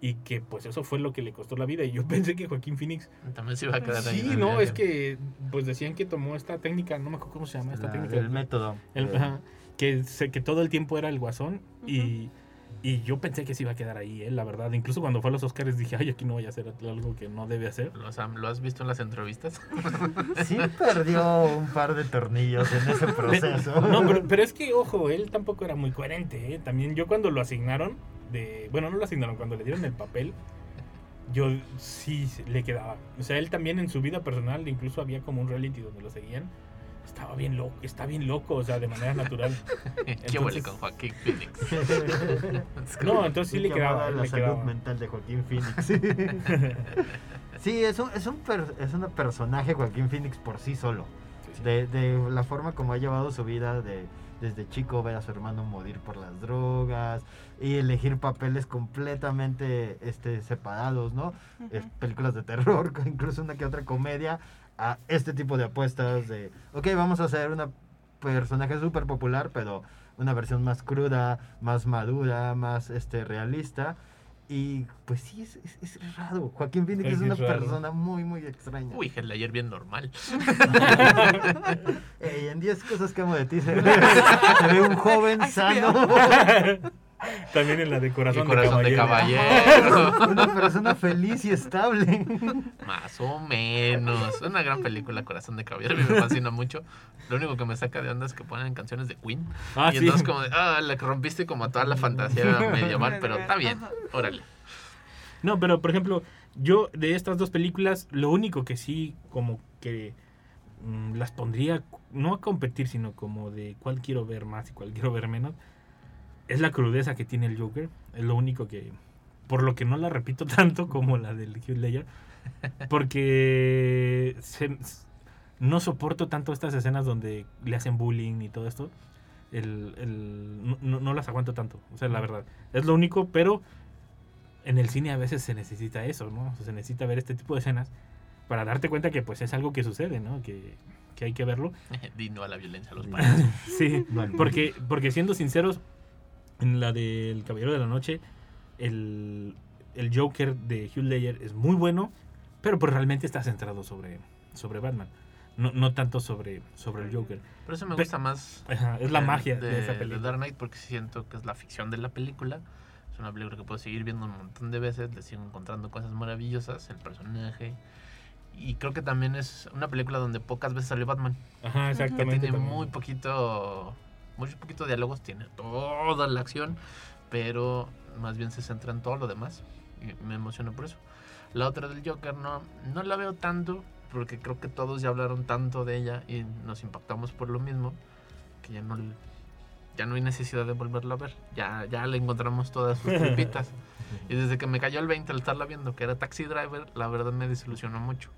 y que pues eso fue lo que le costó la vida y yo *laughs* pensé que Joaquín Phoenix También se iba a quedar ahí. sí en no es que pues decían que tomó esta técnica no me acuerdo cómo se llama esta La- técnica el método. El- Eh, ajá, que se- que todo el tiempo era el guasón y y yo pensé que se iba a quedar ahí, ¿eh? la verdad. Incluso cuando fue a los Oscars dije, ay, aquí no voy a hacer algo que no debe hacer. ¿Lo has, ¿Lo has visto en las entrevistas? *laughs* Sí perdió un par de tornillos en ese *laughs* proceso. No, pero, pero es que, ojo, él tampoco era muy coherente. ¿eh? También yo cuando lo asignaron, de bueno, no lo asignaron, cuando le dieron el papel, yo sí le quedaba. O sea, él también en su vida personal, incluso había como un reality donde lo seguían. Estaba bien loco, está bien loco, o sea, de manera natural. *laughs* ¿Qué huele Entonces- con Joaquín Phoenix? *laughs* No, entonces sí le quedaba. La le salud quedaba. mental de Joaquín Phoenix. *laughs* sí, es un, es un, per- es un personaje Joaquín Phoenix por sí solo. Sí, sí. De, de la forma como ha llevado su vida de, desde chico ver a su hermano morir por las drogas y elegir papeles completamente este, separados, ¿no? Es- películas de terror, *laughs* incluso una que otra comedia, a este tipo de apuestas de, ok, vamos a hacer una personaje súper popular, pero una versión más cruda, más madura, más este, realista. Y pues sí, es, es, es raro. Joaquín Phoenix es una es raro. persona muy, muy extraña. Uy, Ledger bien normal. *laughs* Ey, en 10 cosas que amo de ti se ve, se ve un joven Ay, sí, sano. También en la de Corazón, corazón de de Caballero. caballero. Una persona feliz y estable. Más o menos. Una gran película, Corazón de Caballero. A mí me fascina mucho. Lo único que me saca de onda es que ponen canciones de Queen. Ah, y sí. entonces como de, ah, le rompiste como toda la fantasía medieval, pero está bien. Órale. No, pero por ejemplo, yo de estas dos películas, lo único que sí como que mm, las pondría, no a competir, sino como de cuál quiero ver más y cuál quiero ver menos, es la crudeza que tiene el Joker. Es lo único que, por lo que no la repito *laughs* tanto como la del Heath Ledger, porque se- no soporto tanto estas escenas donde le hacen bullying y todo esto. El, el- no- no, las aguanto tanto, o sea, la verdad. Es lo único, pero en el cine a veces se necesita eso, ¿no? O sea, se necesita ver este tipo de escenas para darte cuenta que pues es algo que sucede, ¿no? Que, que hay que verlo. *laughs* Dino a la violencia a los *laughs* padres. Sí, porque, porque siendo sinceros, en la del Caballero de la Noche, el, el Joker de Hugh Ledger es muy bueno, pero pues realmente está centrado sobre, sobre Batman. No, no tanto sobre, sobre el Joker. Por eso me Pe- gusta más. Ajá, es la de- magia de, esa película. Dark Knight porque siento que es la ficción de la película. Es una película que puedo seguir viendo un montón de veces. Le sigo encontrando cosas maravillosas. El personaje. Y creo que también es una película donde pocas veces salió Batman. Ajá, Que exactamente. tiene también. muy poquito. Muy poquito diálogos. Tiene toda la acción. Pero más bien se centra en todo lo demás. Y me emociona por eso. La otra del Joker no, no la veo tanto. Porque creo que todos ya hablaron tanto de ella. Y nos impactamos por lo mismo. Que ya no, ya no hay necesidad de volverla a ver. Ya, ya le encontramos todas sus *laughs* tripitas. y desde que me cayó el 20 al estarla viendo, que era Taxi Driver, la verdad me desilusionó mucho.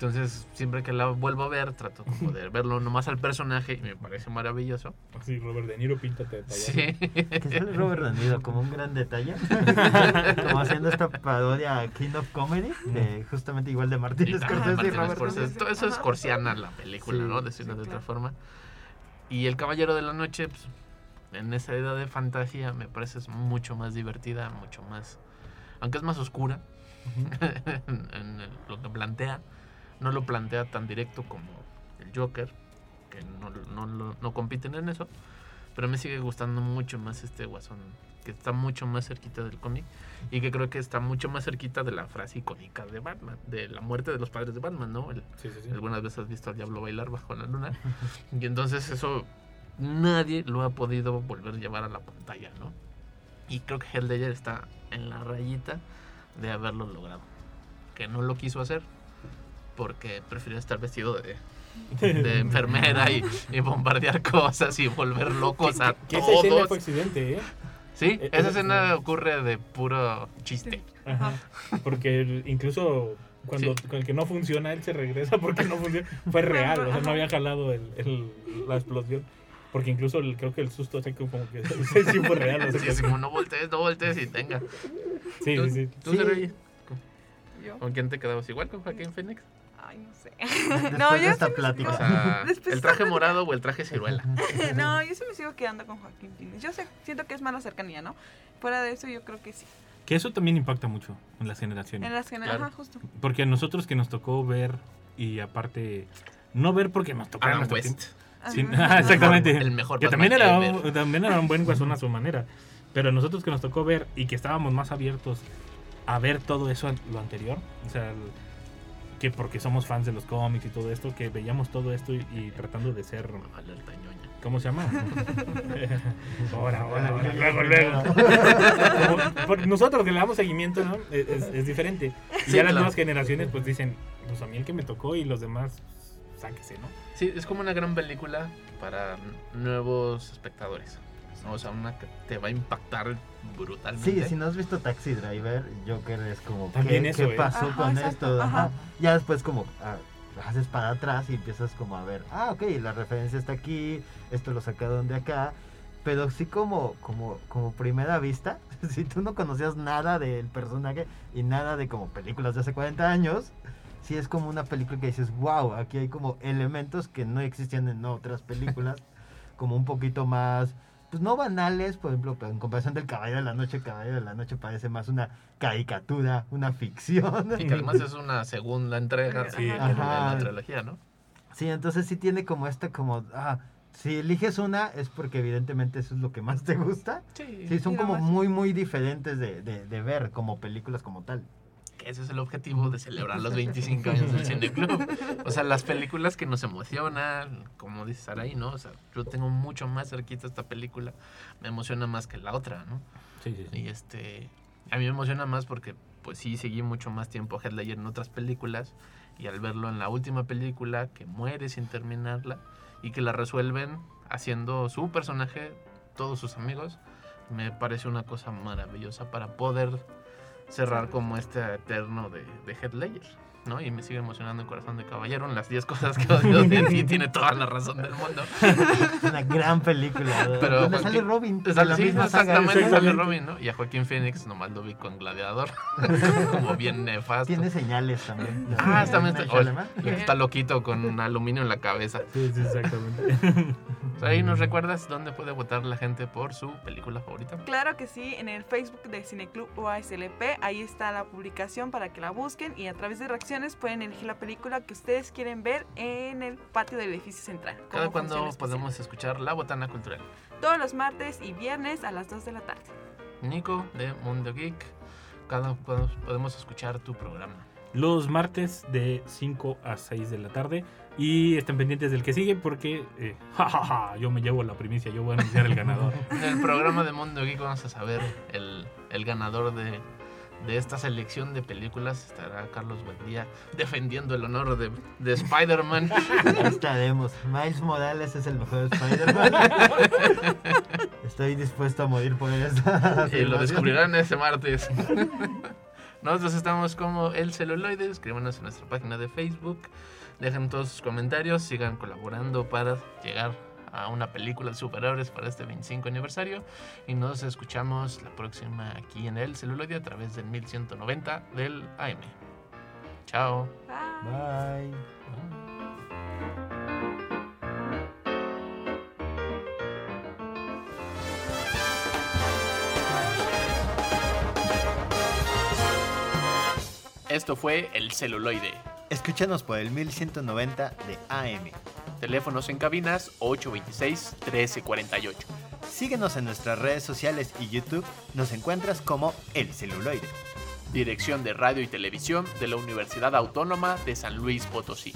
Entonces, siempre que la vuelvo a ver, trato como de *laughs* verlo nomás al personaje y me parece maravilloso. Sí, Robert De Niro píntate de payaso. Sí. Que sale Robert De Niro como un gran detalle. *laughs* como haciendo esta parodia King of Comedy, de justamente igual de Martin Y- Scorsese y Martin Robert Scorsese. Todo eso es corsiana la película, Sí, ¿no? Decirlo sí, de otra forma. Y El Caballero de la Noche, pues, en esa edad de fantasía, me parece es mucho más divertida, mucho más. Aunque es más oscura *laughs* en, lo que plantea. No lo plantea tan directo como el Joker, que no, no, no compiten en eso. Pero me sigue gustando mucho más este guasón, que está mucho más cerquita del cómic y que creo que está mucho más cerquita de la frase icónica de Batman, de la muerte de los padres de Batman, ¿no? El, Sí, sí, sí. algunas veces has visto al diablo bailar bajo la luna. *laughs* Y entonces eso nadie lo ha podido volver a llevar a la pantalla, ¿no? Y creo que Ledger está en la rayita de haberlo logrado. Que no lo quiso hacer porque prefirió estar vestido de, *laughs* de enfermera y, y bombardear cosas y volver locos a Que esa escena todos. fue accidente, ¿eh? Sí, Eh, esa eh, escena ocurre de puro chiste. Ajá. Porque incluso cuando Sí. con el que no funciona, él se regresa porque no funciona. Fue real, o sea, no había jalado el, el- la explosión. Porque incluso el- creo que el susto así como que *laughs* sí, sí fue real. o sea, Sí, que- es como no voltees, no voltees y tenga. sí, ¿Tú, sí, sí. tú, Sí. Yo. ¿Con quién te quedabas? ¿Igual con Joaquín Phoenix? Ay, no sé. *laughs* Después no, de yo esta sí plática. O sea, ¿el traje morado o el traje ciruela? sigo- *laughs* no, yo sí me sigo quedando con Joaquín Phoenix. Yo sé, siento que es más la cercanía, ¿no? Fuera de eso, yo creo que sí. Que eso también impacta mucho en las generaciones. En las que Claro. Justo. Porque a nosotros que nos tocó ver y aparte no ver porque nos tocó Adam West. Sí, Ajá. *laughs* exactamente. El mejor que también era, un, también era un buen guasón a su manera. Pero nosotros que nos tocó ver y que estábamos más abiertos a ver todo eso, lo anterior, o sea, que porque somos fans de los cómics y todo esto, que veíamos todo esto y, y tratando de ser. ¿cómo se llama? *laughs* ahora, ahora, ahora, luego, luego. Como- por- nosotros que le damos seguimiento, ¿no? Es, es- es diferente. Y Sí, ya las claro. nuevas generaciones pues dicen, pues a mí el que me tocó y los demás, sáquese, ¿no? Sí, es como una gran película para nuevos espectadores. ¿No? O sea, una que te va a impactar brutalmente. Sí, si no has visto Taxi Driver, Joker es como, También ¿qué, eso, qué ¿eh? pasó Ajá, con exacto, esto? ajá. Ajá. Ya después como ah, haces para atrás y empiezas como a ver, ah, ok, la referencia está aquí, esto lo sacaron de acá, pero sí como, como, como primera vista, *laughs* si tú no conocías nada del personaje y nada de como películas de hace 40 años, sí es como una película que dices, wow, aquí hay como elementos que no existían en otras películas, *laughs* como un poquito más pues no banales, por ejemplo, pero en comparación del Caballero de la Noche, Caballero de la Noche parece más una caricatura, una ficción. Y que además es una segunda entrega Sí. de la trilogía, ¿no? Sí, entonces sí tiene como este como, ah, si eliges una es porque evidentemente eso es lo que más te gusta. Sí. Sí, son como muy, muy diferentes de, de, de ver como películas como tal. Que ese es el objetivo de celebrar los 25 años del Cine *laughs* Club. O sea, las películas que nos emocionan, como dice Saraí, ¿no? O sea, yo tengo mucho más cerquita esta película, me emociona más que la otra, ¿no? Sí, sí, sí. Y este, a mí me emociona más porque, pues sí, seguí mucho más tiempo a Heath Ledger en otras películas y al verlo en la última película, que muere sin terminarla y que la resuelven haciendo su personaje, todos sus amigos, me parece una cosa maravillosa para poder cerrar como este eterno de, de. ¿No? Y me sigue emocionando el corazón de caballero en las 10 cosas que odio de ti. *laughs* Tiene toda la razón del mundo. Una gran película. Pero donde Joaquín- sale Robin. de Sale, la sí, misma saga. exactamente, sale. Robin, ¿no? Y a Joaquín Phoenix nomás lo vi con Gladiador. *laughs* como bien nefasto. Tiene señales también. Ah, también está, oye, está loquito con un aluminio en la cabeza. Sí, sí, exactamente. O *laughs* sea, ahí nos recuerdas dónde puede votar la gente por su película favorita. Claro que sí, en el Facebook de Cineclub OASLP, ahí está la publicación para que la busquen y a través de reacciones pueden elegir la película que ustedes quieren ver en el patio del edificio central. Cada cuando podemos escuchar La Botana Cultural. Todos los martes y viernes a las 2 de la tarde. Nico de Mundo Geek, cada cuando podemos escuchar tu programa. Los martes de 5 a 6 de la tarde. Y estén pendientes del que sigue porque eh, *laughs* ja, ja, ja, yo me llevo la primicia, yo voy a anunciar el ganador. *laughs* En el programa de Mundo Geek vamos a saber el, el ganador de, de esta selección de películas. Estará Carlos Buendía defendiendo el honor de, de Spider-Man. *laughs* Estaremos. Miles Morales es el mejor Spider-Man. *laughs* Estoy dispuesto a morir por eso. y lo descubrirán ese martes. Nosotros estamos como El Celuloide. Escríbanos en nuestra página de Facebook. Dejen todos sus comentarios. Sigan colaborando para llegar a una película de superhéroes para este 25 aniversario. Y nos escuchamos la próxima aquí en El Celuloide a través del 1190 del AM. Chao. Bye. Bye. Esto fue El Celuloide. Escúchanos por el 1190 de AM. Teléfonos en cabinas 826-1348. Síguenos en nuestras redes sociales y YouTube. Nos encuentras como El Celuloide. Dirección de Radio y Televisión de la Universidad Autónoma de San Luis Potosí.